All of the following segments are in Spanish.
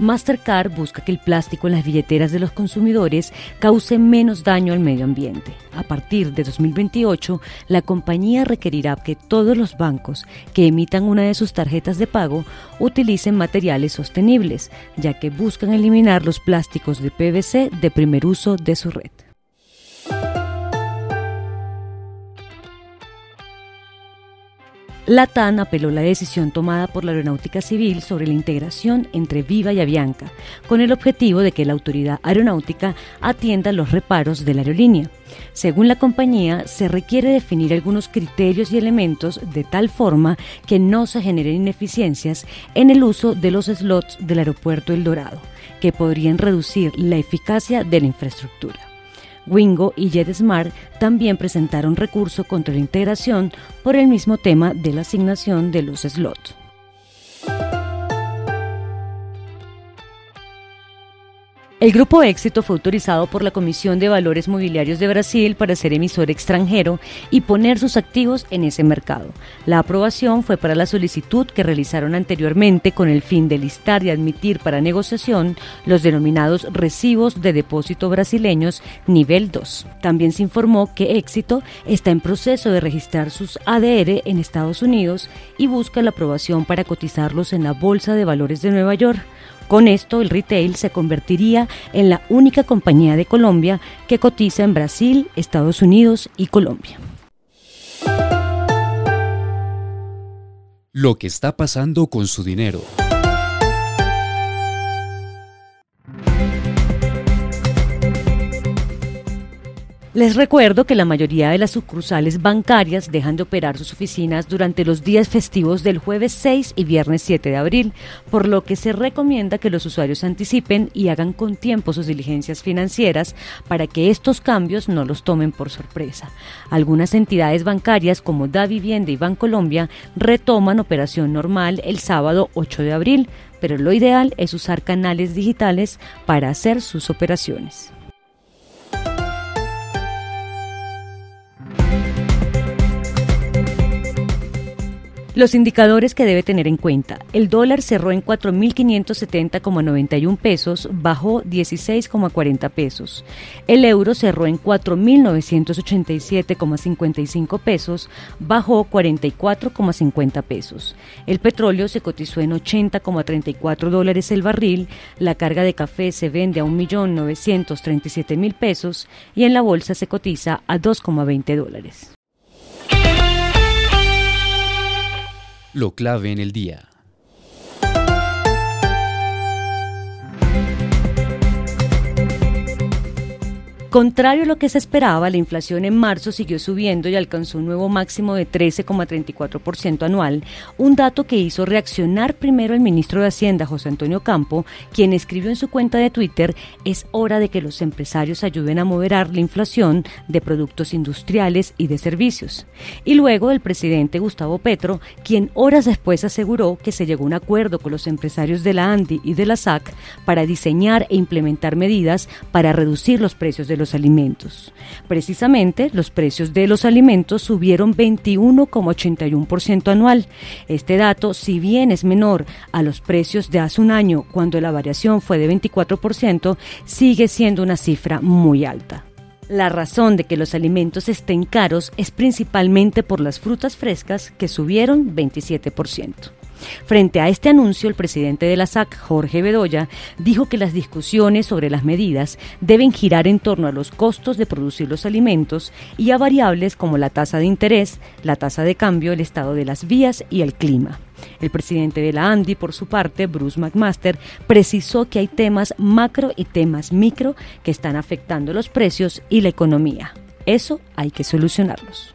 Mastercard busca que el plástico en las billeteras de los consumidores cause menos daño al medio ambiente. A partir de 2028, la compañía requerirá que todos los bancos que emitan una de sus tarjetas de pago utilicen materiales sostenibles, ya que buscan eliminar los plásticos de PVC de primer uso de su red. La TAN apeló la decisión tomada por la Aeronáutica Civil sobre la integración entre Viva y Avianca, con el objetivo de que la autoridad aeronáutica atienda los reparos de la aerolínea. Según la compañía, se requiere definir algunos criterios y elementos de tal forma que no se generen ineficiencias en el uso de los slots del aeropuerto El Dorado, que podrían reducir la eficacia de la infraestructura. Wingo y JetSmart también presentaron recurso contra la integración por el mismo tema de la asignación de los slots. El Grupo Éxito fue autorizado por la Comisión de Valores Mobiliarios de Brasil para ser emisor extranjero y poner sus activos en ese mercado. La aprobación fue para la solicitud que realizaron anteriormente con el fin de listar y admitir para negociación los denominados recibos de depósito brasileños nivel 2. También se informó que Éxito está en proceso de registrar sus ADR en Estados Unidos y busca la aprobación para cotizarlos en la Bolsa de Valores de Nueva York. Con esto, el retail se convertiría en la única compañía de Colombia que cotiza en Brasil, Estados Unidos y Colombia. Lo que está pasando con su dinero. Les recuerdo que la mayoría de las sucursales bancarias dejan de operar sus oficinas durante los días festivos del jueves 6 y viernes 7 de abril, por lo que se recomienda que los usuarios anticipen y hagan con tiempo sus diligencias financieras para que estos cambios no los tomen por sorpresa. Algunas entidades bancarias como Da Vivienda y Bancolombia retoman operación normal el sábado 8 de abril, pero lo ideal es usar canales digitales para hacer sus operaciones. Los indicadores que debe tener en cuenta. El dólar cerró en 4.570,91 pesos, bajó 16,40 pesos. El euro cerró en 4.987,55 pesos, bajó 44,50 pesos. El petróleo se cotizó en 80,34 dólares el barril. La carga de café se vende a 1.937.000 pesos y en la bolsa se cotiza a 2,20 dólares. Lo clave en el día. Contrario a lo que se esperaba, la inflación en marzo siguió subiendo y alcanzó un nuevo máximo de 13,34% anual, un dato que hizo reaccionar primero el ministro de Hacienda, José Antonio Campo, quien escribió en su cuenta de Twitter, es hora de que los empresarios ayuden a moderar la inflación de productos industriales y de servicios. Y luego el presidente Gustavo Petro, quien horas después aseguró que se llegó a un acuerdo con los empresarios de la ANDI y de la SAC para diseñar e implementar medidas para reducir los precios de los alimentos. Precisamente, los precios de los alimentos subieron 21,81% anual. Este dato, si bien es menor a los precios de hace un año, cuando la variación fue de 24%, sigue siendo una cifra muy alta. La razón de que los alimentos estén caros es principalmente por las frutas frescas que subieron 27%. Frente a este anuncio, el presidente de la SAC, Jorge Bedoya, dijo que las discusiones sobre las medidas deben girar en torno a los costos de producir los alimentos y a variables como la tasa de interés, la tasa de cambio, el estado de las vías y el clima. El presidente de la ANDI, por su parte, Bruce McMaster, precisó que hay temas macro y temas micro que están afectando los precios y la economía. Eso hay que solucionarlos.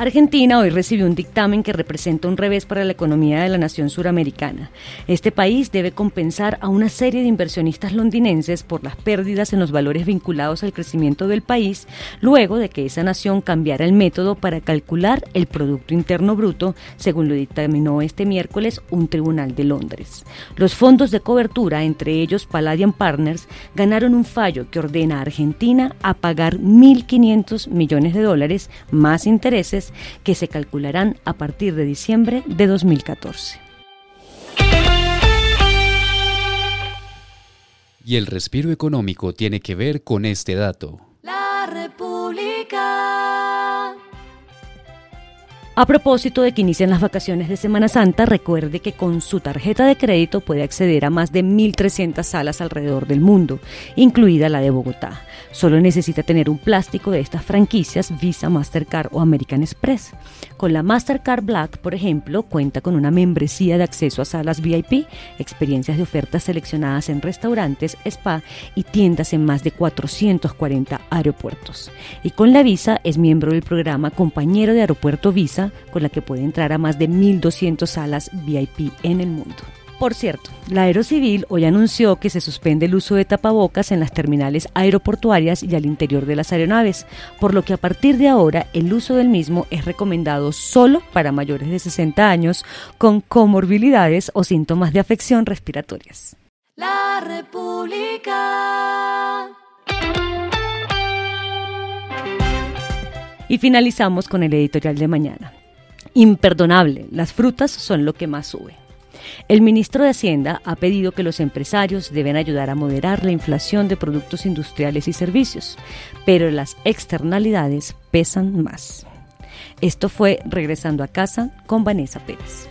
Argentina hoy recibió un dictamen que representa un revés para la economía de la nación suramericana. Este país debe compensar a una serie de inversionistas londinenses por las pérdidas en los valores vinculados al crecimiento del país, luego de que esa nación cambiara el método para calcular el Producto Interno Bruto, según lo dictaminó este miércoles un tribunal de Londres. Los fondos de cobertura, entre ellos Palladium Partners, ganaron un fallo que ordena a Argentina a pagar 1.500 millones de dólares más intereses que se calcularán a partir de diciembre de 2014. Y el respiro económico tiene que ver con este dato. A propósito de que inician las vacaciones de Semana Santa, recuerde que con su tarjeta de crédito puede acceder a más de 1.300 salas alrededor del mundo, incluida la de Bogotá. Solo necesita tener un plástico de estas franquicias Visa, Mastercard o American Express. Con la Mastercard Black, por ejemplo, cuenta con una membresía de acceso a salas VIP, experiencias de ofertas seleccionadas en restaurantes, spa y tiendas en más de 440 aeropuertos. Y con la Visa es miembro del programa Compañero de Aeropuerto Visa, con la que puede entrar a más de 1.200 salas VIP en el mundo. Por cierto, la Aerocivil hoy anunció que se suspende el uso de tapabocas en las terminales aeroportuarias y al interior de las aeronaves, por lo que a partir de ahora el uso del mismo es recomendado solo para mayores de 60 años con comorbilidades o síntomas de afección respiratorias. La República. Y finalizamos con el editorial de mañana. Imperdonable, las frutas son lo que más sube. El ministro de Hacienda ha pedido que los empresarios deben ayudar a moderar la inflación de productos industriales y servicios, pero las externalidades pesan más. Esto fue Regresando a casa con Vanessa Pérez.